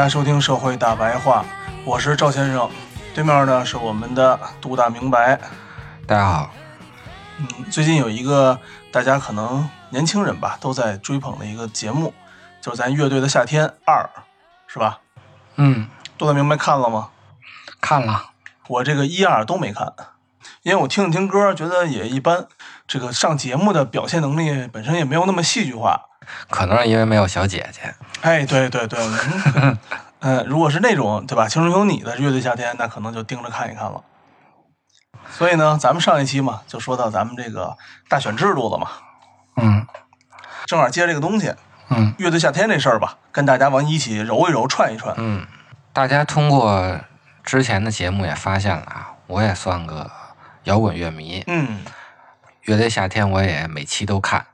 家收听《社会大白话》，我是赵先生，对面呢是我们的杜大明白。大家好，嗯，最近有一个大家可能年轻人吧都在追捧的一个节目，就是咱乐队的夏天二，是吧？嗯，杜大明白看了吗？看了，我这个一二都没看，因为我听了听歌，觉得也一般。这个上节目的表现能力本身也没有那么戏剧化。可能是因为没有小姐姐。哎，对对对，嗯，呃，如果是那种对吧，《青春有你》的乐队夏天，那可能就盯着看一看了。所以呢，咱们上一期嘛，就说到咱们这个大选制度了嘛，嗯正好接这个东西，嗯乐队夏天这事儿吧，跟大家往一起揉一揉，串一串。嗯，大家通过之前的节目也发现了啊，我也算个摇滚乐迷，嗯乐队夏天我也每期都看。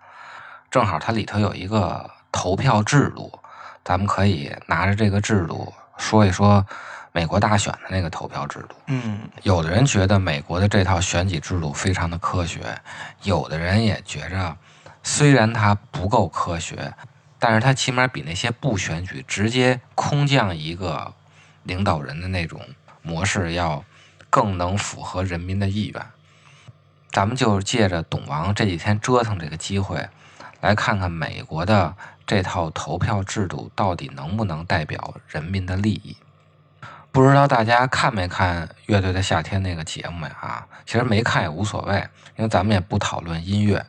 正好它里头有一个投票制度，咱们可以拿着这个制度说一说美国大选的那个投票制度。嗯有的人觉得美国的这套选举制度非常的科学，有的人也觉着，虽然它不够科学，但是它起码比那些不选举直接空降一个领导人的那种模式要更能符合人民的意愿。咱们就借着董王这几天折腾这个机会，来看看美国的这套投票制度到底能不能代表人民的利益。不知道大家看没看《乐队的夏天》那个节目呀？啊，其实没看也无所谓，因为咱们也不讨论音乐。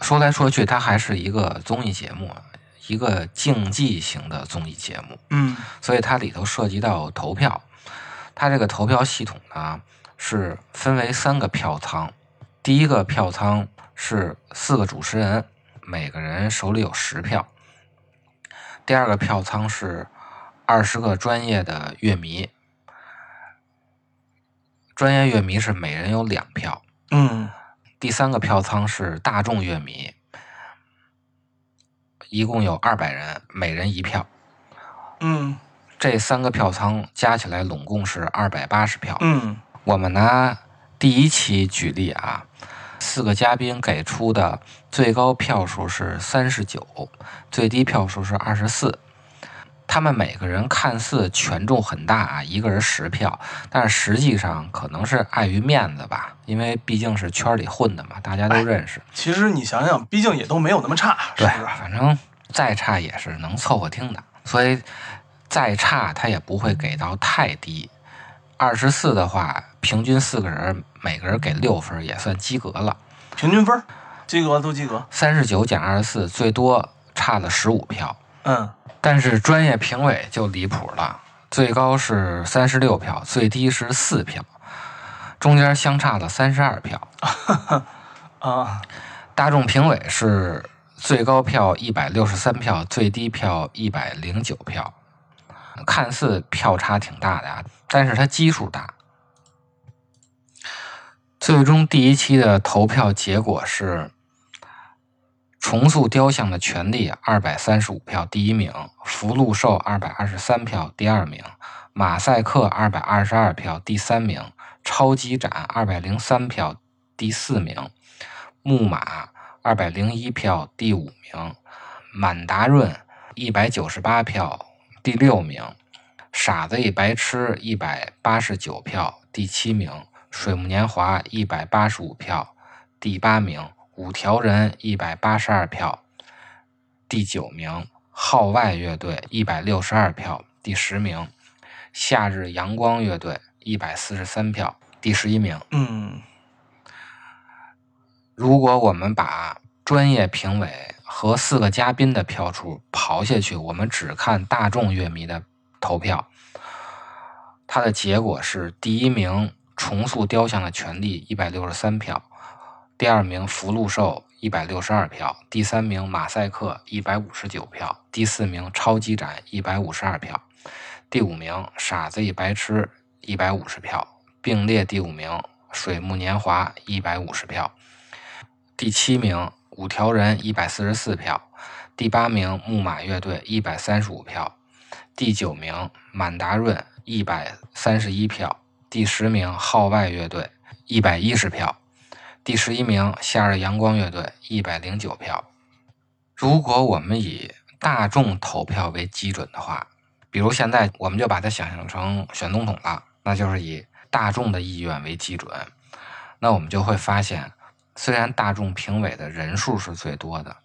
说来说去，它还是一个综艺节目，一个竞技型的综艺节目，嗯所以它里头涉及到投票。它这个投票系统呢是分为三个票仓，第一个票仓是四个主持人，每个人手里有十票；第二个票仓是二十个专业的乐迷，专业乐迷是每人有两票；嗯。第三个票仓是大众乐迷，一共有二百人，每人一票。嗯。这三个票仓加起来拢共是二百八十票。嗯。我们拿第一期举例啊，四个嘉宾给出的最高票数是三十九，最低票数是二十四。他们每个人看似权重很大啊，一个人十票，但是实际上可能是碍于面子吧，因为毕竟是圈里混的嘛，大家都认识。其实你想想，毕竟也都没有那么差，是对不是？，反正再差也是能凑合听的，所以再差他也不会给到太低。二十四的话，平均四个人每个人给六分，也算及格了。平均分及格都及格。三十九减二十四，最多差了十五票。嗯但是专业评委就离谱了，最高是三十六票，最低是四票，中间相差了三十二票。啊大众评委是最高票一百六十三票，最低票一百零九票，看似票差挺大的啊，但是它基数大。最终第一期的投票结果是：重塑雕像的权利二百三十五票第一名，福禄寿二百二十三票第二名，马赛克二百二十二票第三名，超级展二百零三票第四名，木马二百零一票第五名，满达润一百九十八票第六名，傻子一白痴一百八十九票，第七名；水木年华一百八十五票，第八名；五条人一百八十二票，第九名；号外乐队一百六十二票，第十名；夏日阳光乐队一百四十三票，第十一名。嗯如果我们把专业评委和四个嘉宾的票数刨下去，我们只看大众乐迷的投票，它的结果是：第一名重塑雕像的权利一百六十三票，第二名福禄寿一百六十二票，第三名马赛克一百五十九票，第四名超级展一百五十二票，第五名傻子与白痴一百五十票，并列第五名水木年华一百五十票。第七名五条人一百四十四票，第八名木马乐队一百三十五票，第九名满达润一百三十一票，第十名号外乐队一百一十票，第十一名夏日阳光乐队一百零九票。如果我们以大众投票为基准的话，比如现在我们就把它想象成选总统了，那就是以大众的意愿为基准，那我们就会发现。虽然大众评委的人数是最多的，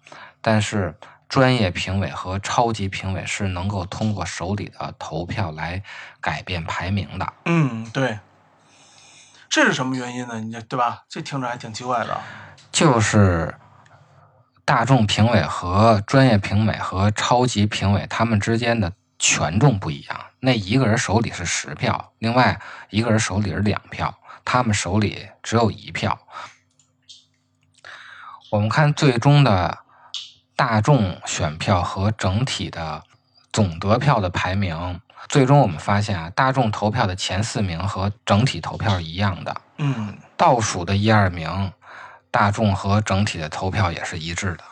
但是专业评委和超级评委是能够通过手里的投票来改变排名的。嗯，对，这是什么原因呢？你这对吧？这听着还挺奇怪的。就是大众评委和专业评委和超级评委他们之间的权重不一样，那一个人手里是十票，另外一个人手里是两票，他们手里只有一票。我们看最终的大众选票和整体的总得票的排名，最终我们发现啊，大众投票的前四名和整体投票一样的，嗯倒数的一二名，大众和整体的投票也是一致的。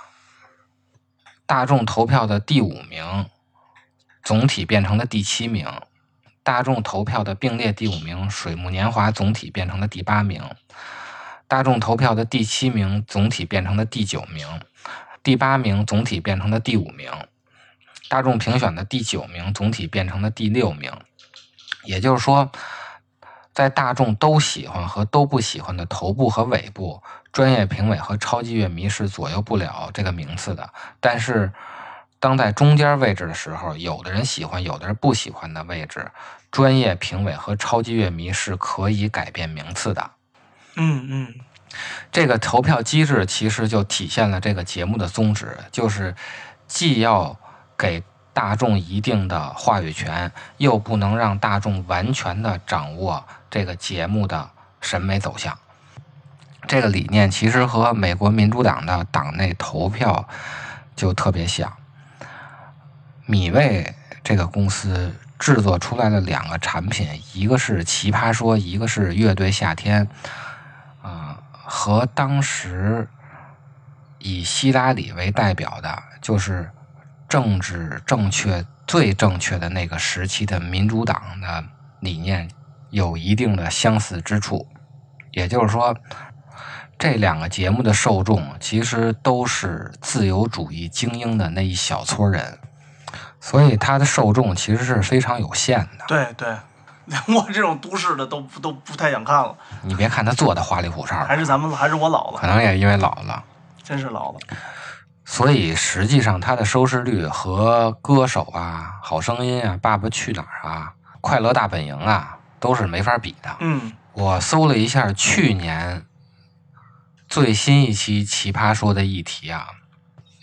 大众投票的第五名，总体变成了第七名；大众投票的并列第五名，水木年华总体变成了第八名。大众投票的第七名总体变成了第九名，第八名总体变成了第五名，大众评选的第九名总体变成了第六名。也就是说，在大众都喜欢和都不喜欢的头部和尾部，专业评委和超级乐迷是左右不了这个名次的。但是，当在中间位置的时候，有的人喜欢，有的人不喜欢的位置，专业评委和超级乐迷是可以改变名次的。嗯嗯这个投票机制其实就体现了这个节目的宗旨，就是既要给大众一定的话语权，又不能让大众完全的掌握这个节目的审美走向。这个理念其实和美国民主党的党内投票就特别像。米味这个公司制作出来的两个产品，一个是《奇葩说》，一个是《乐队夏天》。和当时以希拉里为代表的，就是政治正确最正确的那个时期的民主党的理念有一定的相似之处。也就是说，这两个节目的受众其实都是自由主义精英的那一小撮人，所以它的受众其实是非常有限的。对对，我这种都市的都不都不太想看了，你别看他做的花里胡哨，还是咱们还是我老了可，能也因为老了。真是老了。所以实际上，它的收视率和歌手啊、好声音啊、爸爸去哪儿啊、快乐大本营啊都是没法比的。嗯我搜了一下去年最新一期《奇葩说》的议题啊，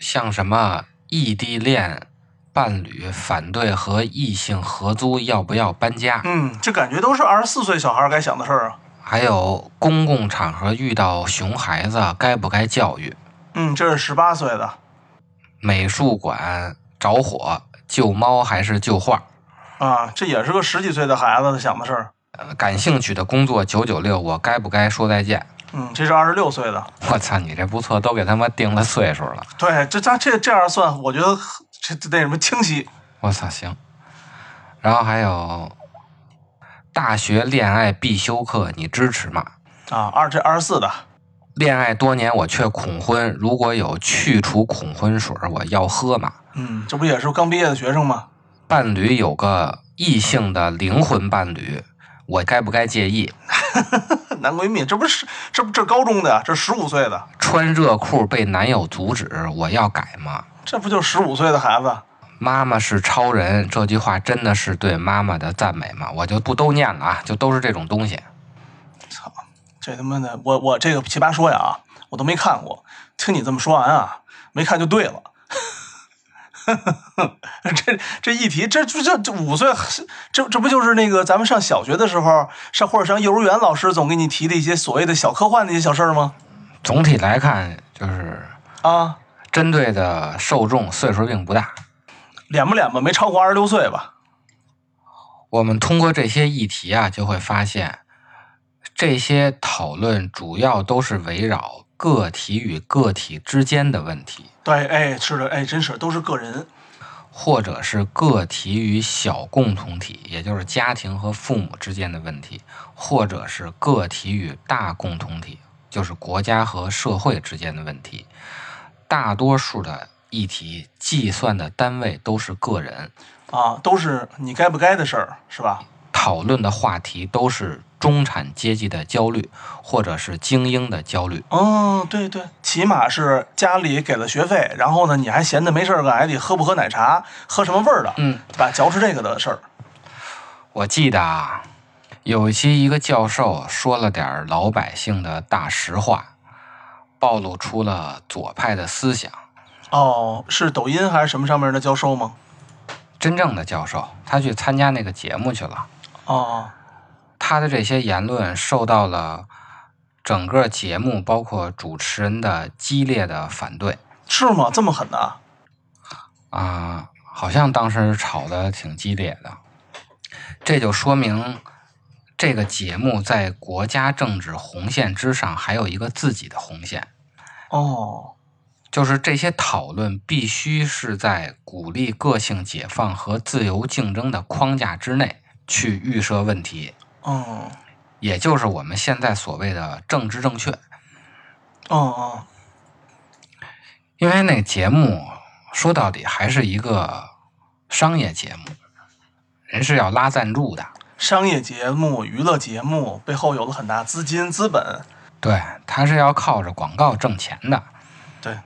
像什么异地恋伴侣反对和异性合租要不要搬家，嗯，这感觉都是二十四岁小孩该想的事儿啊。还有公共场合遇到熊孩子该不该教育，嗯，这是十八岁的，美术馆着火救猫还是救画。啊，这也是个十几岁的孩子想的事儿。呃感兴趣的工作九九六，我该不该说再见？嗯，这是二十六岁的。我操，你这不错，都给他妈定了岁数了。对，这这这这样算，我觉得这这那什么清晰。我操，行。然后还有大学恋爱必修课，你支持吗？啊，二这二十四的，恋爱多年我却恐婚，如果有去除恐婚水，我要喝吗？嗯，这不也是刚毕业的学生吗？伴侣有个异性的灵魂伴侣，我该不该介意？男闺蜜，这不是这不这高中的，这十五岁的，穿热裤被男友阻止，我要改吗？这不就十五岁的孩子？妈妈是超人，这句话真的是对妈妈的赞美吗？我就不都念了啊，就都是这种东西。操，这他妈的，我我这个奇葩说呀，我都没看过，听你这么说完啊，没看就对了。这这一提，这这这五岁，这这不就是那个咱们上小学的时候，上或者上幼儿园，老师总给你提的一些所谓的小科幻的一些小事儿吗？总体来看，就是啊，针对的受众岁数并不大。脸不脸吧，没超过二十六岁吧？我们通过这些议题啊，就会发现，这些讨论主要都是围绕个体与个体之间的问题，对，哎，是的，哎，真是都是个人，或者是个体与小共同体，也就是家庭和父母之间的问题，或者是个体与大共同体，就是国家和社会之间的问题。大多数的议题计算的单位都是个人，啊，都是你该不该的事儿，是吧？讨论的话题都是中产阶级的焦虑，或者是精英的焦虑。嗯，对对，起码是家里给了学费，然后呢，你还闲的没事儿干，还得喝不喝奶茶，喝什么味儿的，嗯，对吧？嚼吃这个的事儿。我记得啊，有一期一个教授说了点老百姓的大实话，暴露出了左派的思想。哦，是抖音还是什么上面的教授吗？真正的教授，他去参加那个节目去了，哦，他的这些言论受到了整个节目包括主持人的激烈的反对是吗？这么狠的？啊、好像当时吵得挺激烈的。这就说明这个节目在国家政治红线之上还有一个自己的红线。哦，就是这些讨论必须是在鼓励个性解放和自由竞争的框架之内去预设问题，哦，也就是我们现在所谓的政治正确。哦哦，因为那个节目说到底还是一个商业节目，人是要拉赞助的，商业节目、娱乐节目背后有了很大资金资本。对，他是要靠着广告挣钱的。对，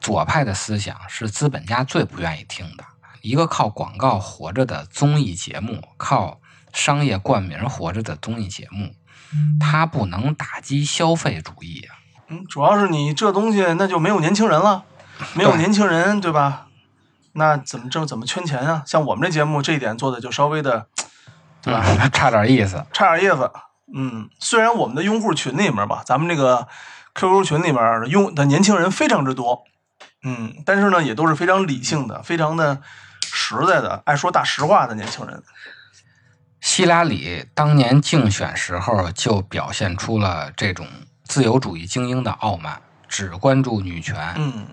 左派的思想是资本家最不愿意听的。一个靠广告活着的综艺节目，靠商业冠名活着的综艺节目，它不能打击消费主义啊。嗯，主要是你这东西那就没有年轻人了，没有年轻人，对吧？那怎么挣怎么圈钱啊？像我们这节目这一点做的就稍微的，对吧？嗯，差点意思。差点意思。嗯，虽然我们的用户群里面吧，咱们这个 QQ 群里面的用的年轻人非常之多，嗯，但是呢，也都是非常理性的，非常的实在的，爱说大实话的年轻人。希拉里当年竞选时候就表现出了这种自由主义精英的傲慢，只关注女权，嗯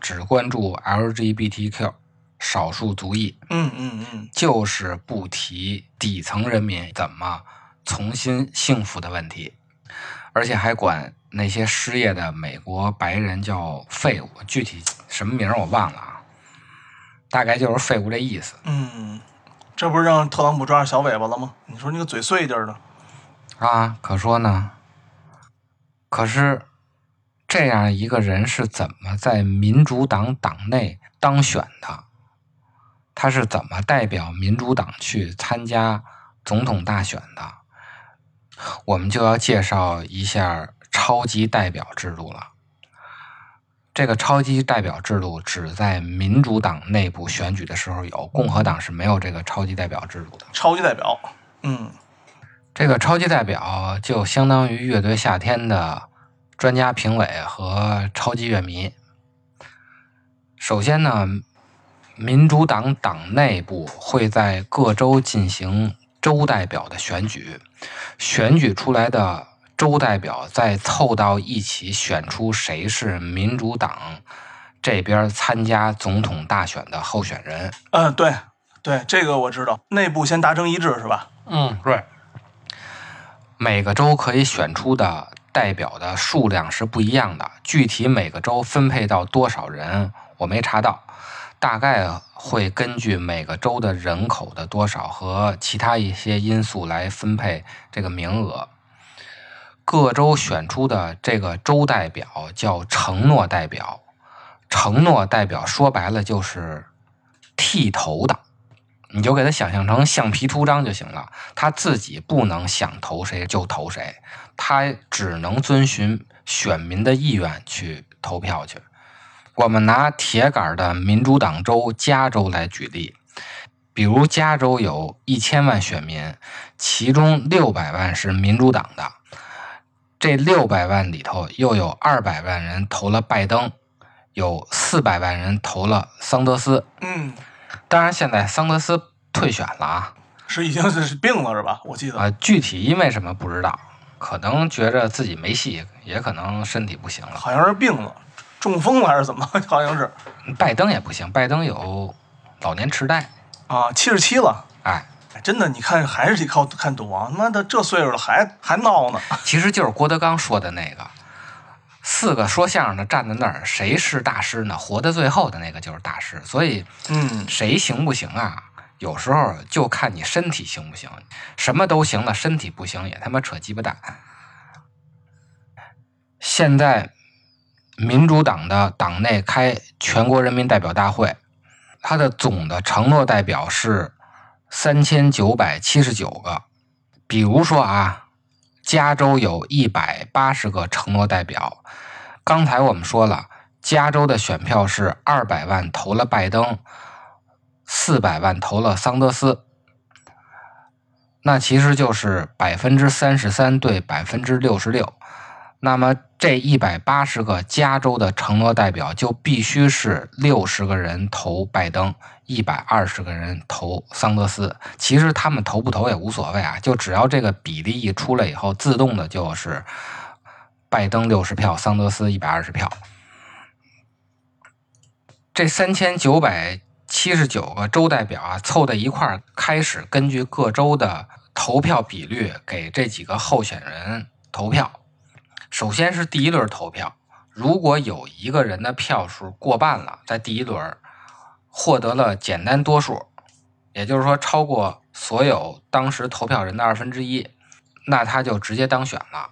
只关注 LGBTQ 少数族裔，嗯嗯嗯，就是不提底层人民怎么重新幸福的问题，而且还管那些失业的美国白人叫废物，具体什么名我忘了啊，大概就是废物这意思嗯，这不是让特朗普抓着小尾巴了吗？你说那个嘴碎劲儿的，啊。可说呢，可是这样一个人是怎么在民主党党内当选的？他是怎么代表民主党去参加总统大选的？我们就要介绍一下超级代表制度了。这个超级代表制度只在民主党内部选举的时候有，共和党是没有这个超级代表制度的。超级代表。嗯这个超级代表就相当于乐队夏天的专家评委和超级乐迷。首先呢，民主党党内部会在各州进行州代表的选举，选举出来的州代表再凑到一起选出谁是民主党这边参加总统大选的候选人。嗯，对对，这个我知道，内部先达成一致是吧？嗯，对。每个州可以选出的代表的数量是不一样的，具体每个州分配到多少人我没查到，大概会根据每个州的人口的多少和其他一些因素来分配这个名额。各州选出的这个州代表叫承诺代表，承诺代表说白了就是剃头的，你就给他想象成橡皮图章就行了。他自己不能想投谁就投谁，他只能遵循选民的意愿去投票去。我们拿铁杆的民主党州加州来举例，比如加州有一千万选民，其中六百万是民主党的，这六百万里头又有二百万人投了拜登，有四百万人投了桑德斯。嗯，当然，现在桑德斯退选了啊，是已经是是病了是吧？我记得。啊，具体因为什么不知道，可能觉着自己没戏，也可能身体不行了。好像是病了，中风了还是怎么？好像是拜登也不行，拜登有老年痴呆，啊，七十七了。哎，哎真的，你看还是得靠看赌王！他妈的，这岁数了还还闹呢。其实就是郭德纲说的那个，四个说相声的站在那儿，谁是大师呢？活到最后的那个就是大师。所以嗯，谁行不行啊？有时候就看你身体行不行，什么都行了，身体不行也他妈扯鸡巴蛋。现在民主党的党内开全国人民代表大会，它的总的承诺代表是三千九百七十九个。比如说啊，加州有一百八十个承诺代表。刚才我们说了，加州的选票是二百万投了拜登，四百万投了桑德斯。那其实就是百分之三十三对百分之六十六。那么这一百八十个加州的承诺代表就必须是六十个人投拜登，一百二十个人投桑德斯。其实他们投不投也无所谓啊，就只要这个比例一出来以后，自动的就是拜登六十票，桑德斯一百二十票。这三千九百七十九个州代表啊，凑在一块儿，开始根据各州的投票比率给这几个候选人投票。首先是第一轮投票，如果有一个人的票数过半了，在第一轮获得了简单多数，也就是说超过所有当时投票人的二分之一，那他就直接当选了，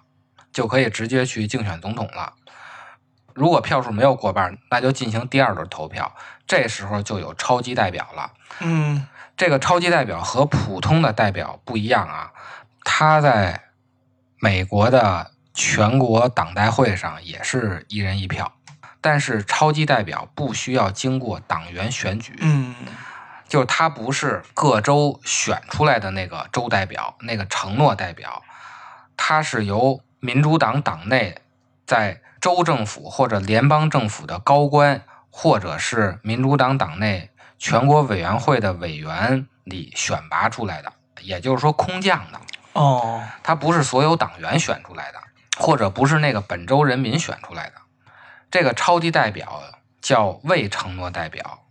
就可以直接去竞选总统了。如果票数没有过半，那就进行第二轮投票，这时候就有超级代表了。嗯这个超级代表和普通的代表不一样啊，他在美国的全国党代会上也是一人一票，但是超级代表不需要经过党员选举，嗯。就是他不是各州选出来的那个州代表，那个承诺代表，他是由民主党党内在州政府或者联邦政府的高官，或者是民主党党内全国委员会的委员里选拔出来的，也就是说空降的，哦。他不是所有党员选出来的，或者不是那个本州人民选出来的。这个超级代表叫未承诺代表，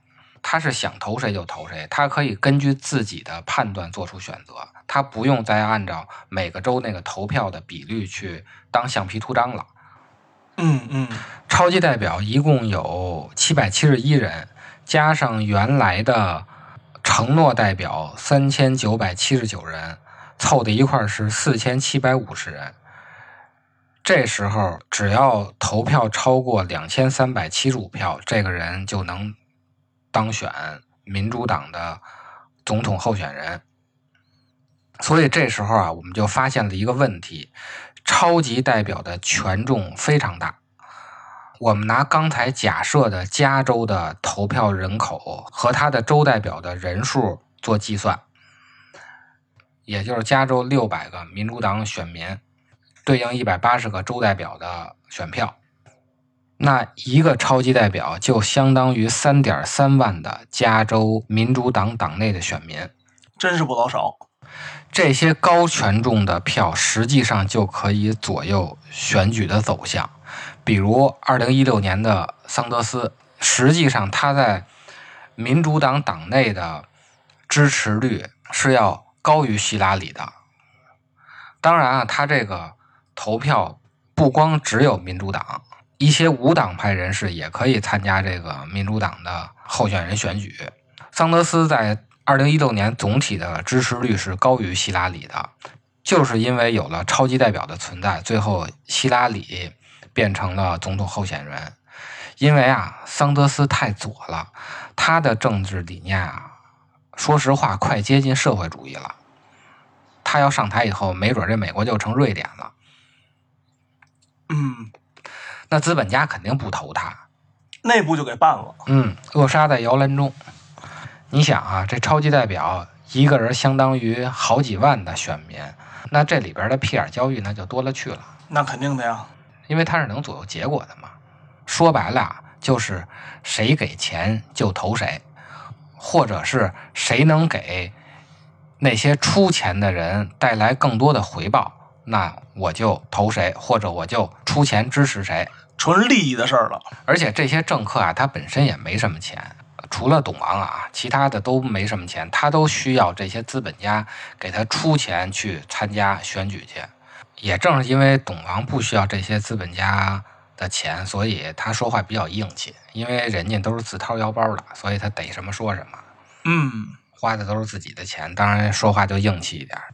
他是想投谁就投谁，他可以根据自己的判断做出选择，他不用再按照每个州那个投票的比率去当橡皮图章了。嗯嗯超级代表一共有七百七十一人，加上原来的承诺代表三千九百七十九人，凑在一块是四千七百五十人。这时候只要投票超过两千三百七十五票，这个人就能当选民主党的总统候选人。所以这时候啊，我们就发现了一个问题：超级代表的权重非常大。我们拿刚才假设的加州的投票人口和他的州代表的人数做计算，也就是加州六百个民主党选民对应一百八十个州代表的选票，那一个超级代表就相当于三点三万的加州民主党党内的选民。真是不老少。这些高权重的票实际上就可以左右选举的走向。比如，二零一六年的桑德斯，实际上他在民主党党内的支持率是要高于希拉里的。当然啊，他这个投票不光只有民主党，一些无党派人士也可以参加这个民主党的候选人选举。桑德斯在二零一六年总体的支持率是高于希拉里的，就是因为有了超级代表的存在，最后希拉里变成了总统候选人。因为啊，桑德斯太左了，他的政治理念啊，说实话快接近社会主义了。他要上台以后，没准这美国就成瑞典了。嗯，那资本家肯定不投他。内部就给办了。嗯，扼杀在摇篮中。你想啊，这超级代表一个人相当于好几万的选民，那这里边的屁眼交易那就多了去了，那肯定的呀。因为他是能左右结果的嘛。说白了啊，就是谁给钱就投谁，或者是谁能给那些出钱的人带来更多的回报，那我就投谁，或者我就出钱支持谁。纯利益的事儿了。而且这些政客啊，他本身也没什么钱，除了董王啊，其他的都没什么钱，他都需要这些资本家给他出钱去参加选举去。也正是因为董王不需要这些资本家的钱，所以他说话比较硬气，因为人家都是自掏腰包的，所以他逮什么说什么，嗯，花的都是自己的钱，当然说话就硬气一点儿。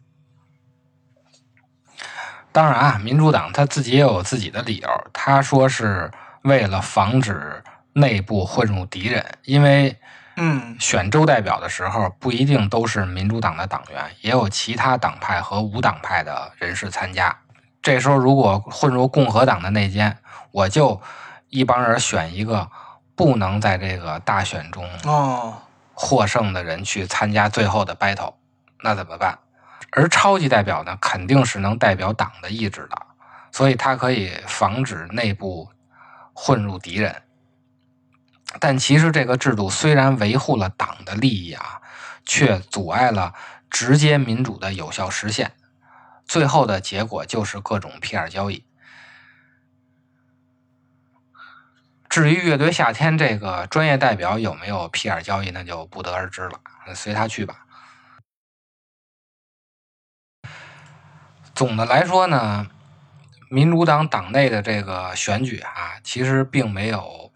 当然啊，民主党他自己也有自己的理由，他说是为了防止内部混入敌人，因为嗯，选州代表的时候不一定都是民主党的党员，也有其他党派和无党派的人士参加。这时候如果混入共和党的内奸，我就一帮人选一个不能在这个大选中哦，获胜的人去参加最后的 battle，那怎么办？而超级代表呢，肯定是能代表党的意志的，所以它可以防止内部混入敌人。但其实这个制度虽然维护了党的利益啊，却阻碍了直接民主的有效实现。最后的结果就是各种 PR 交易。至于乐队夏天这个专业代表有没有 PR 交易，那就不得而知了，随他去吧。总的来说呢，民主党党内的这个选举啊，其实并没有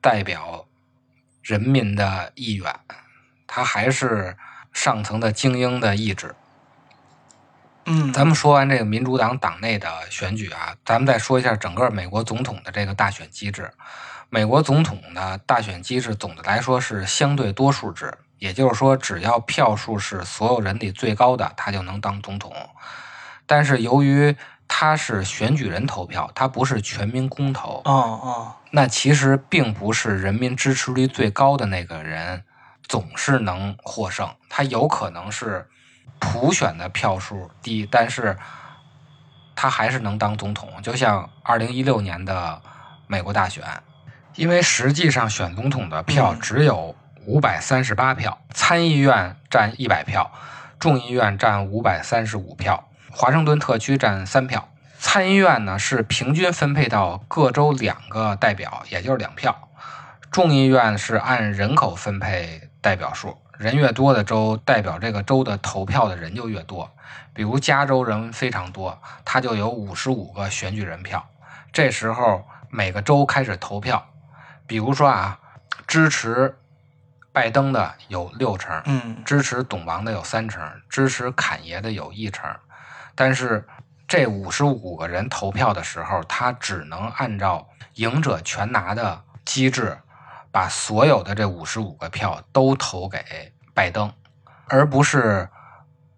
代表人民的意愿，它还是上层的精英的意志。嗯，咱们说完这个民主党党内的选举啊，咱们再说一下整个美国总统的这个大选机制。美国总统的大选机制总的来说是相对多数制，也就是说，只要票数是所有人里最高的，他就能当总统。但是由于他是选举人投票，他不是全民公投，哦哦，那其实并不是人民支持率最高的那个人总是能获胜，他有可能是普选的票数低，但是他还是能当总统。就像二零一六年的美国大选，因为实际上选总统的票嗯只有五百三十八票，参议院占一百票，众议院占五百三十五票，华盛顿特区占三票。参议院呢是平均分配到各州两个代表，也就是两票。众议院是按人口分配代表数，人越多的州，代表这个州的投票的人就越多。比如加州人非常多，它就有五十五个选举人票。这时候每个州开始投票，比如说啊，支持拜登的有六成，嗯，支持董王的有三成，支持侃爷的有一成，但是这五十五个人投票的时候，他只能按照赢者全拿的机制，把所有的这五十五个票都投给拜登，而不是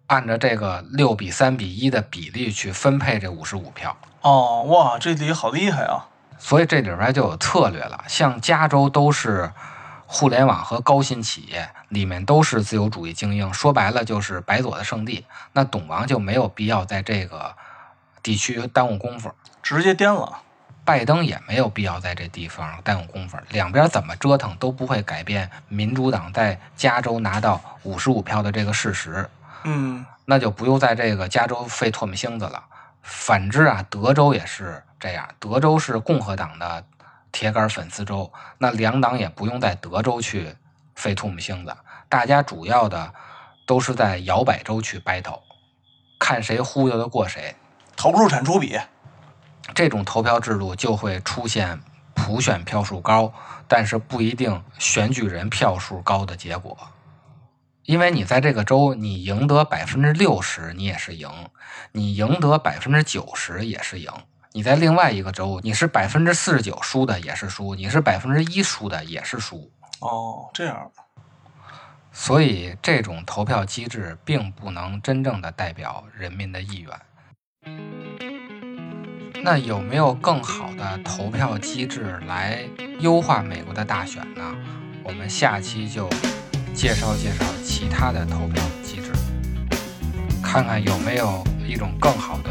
按照这个六比三比一的比例去分配这五十五票。哦，哇，这里好厉害啊！所以这里边就有策略了。像加州都是互联网和高新企业，里面都是自由主义精英，说白了就是白左的圣地。那董王就没有必要在这个地区耽误功夫，直接颠了。拜登也没有必要在这地方耽误功夫。两边怎么折腾都不会改变民主党在加州拿到五十五票的这个事实。嗯，那就不用在这个加州费唾沫星子了。反之啊，德州也是这样，德州是共和党的铁杆粉丝州，那两党也不用在德州去费唾沫星子，大家主要的都是在摇摆州去 battle，看谁忽悠得过谁。投入产出比。这种投票制度就会出现普选票数高，但是不一定选举人票数高的结果。因为你在这个州，你赢得百分之六十，你也是赢；你赢得百分之九十也是赢。你在另外一个州，你是百分之四十九输的也是输，你是百分之一输的也是输。哦，这样。所以这种投票机制并不能真正的代表人民的意愿。那有没有更好的投票机制来优化美国的大选呢？我们下期就介绍介绍其他的投票机制，看看有没有一种更好的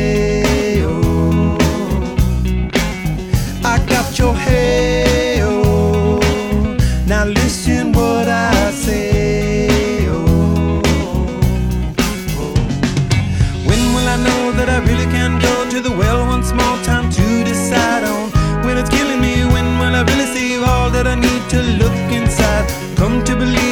Your hey oh. Now listen what I say oh. When will I know that I really can go to the well once more? Time to decide on when it's killing me. When will I really see all that I need to look inside? Come to believe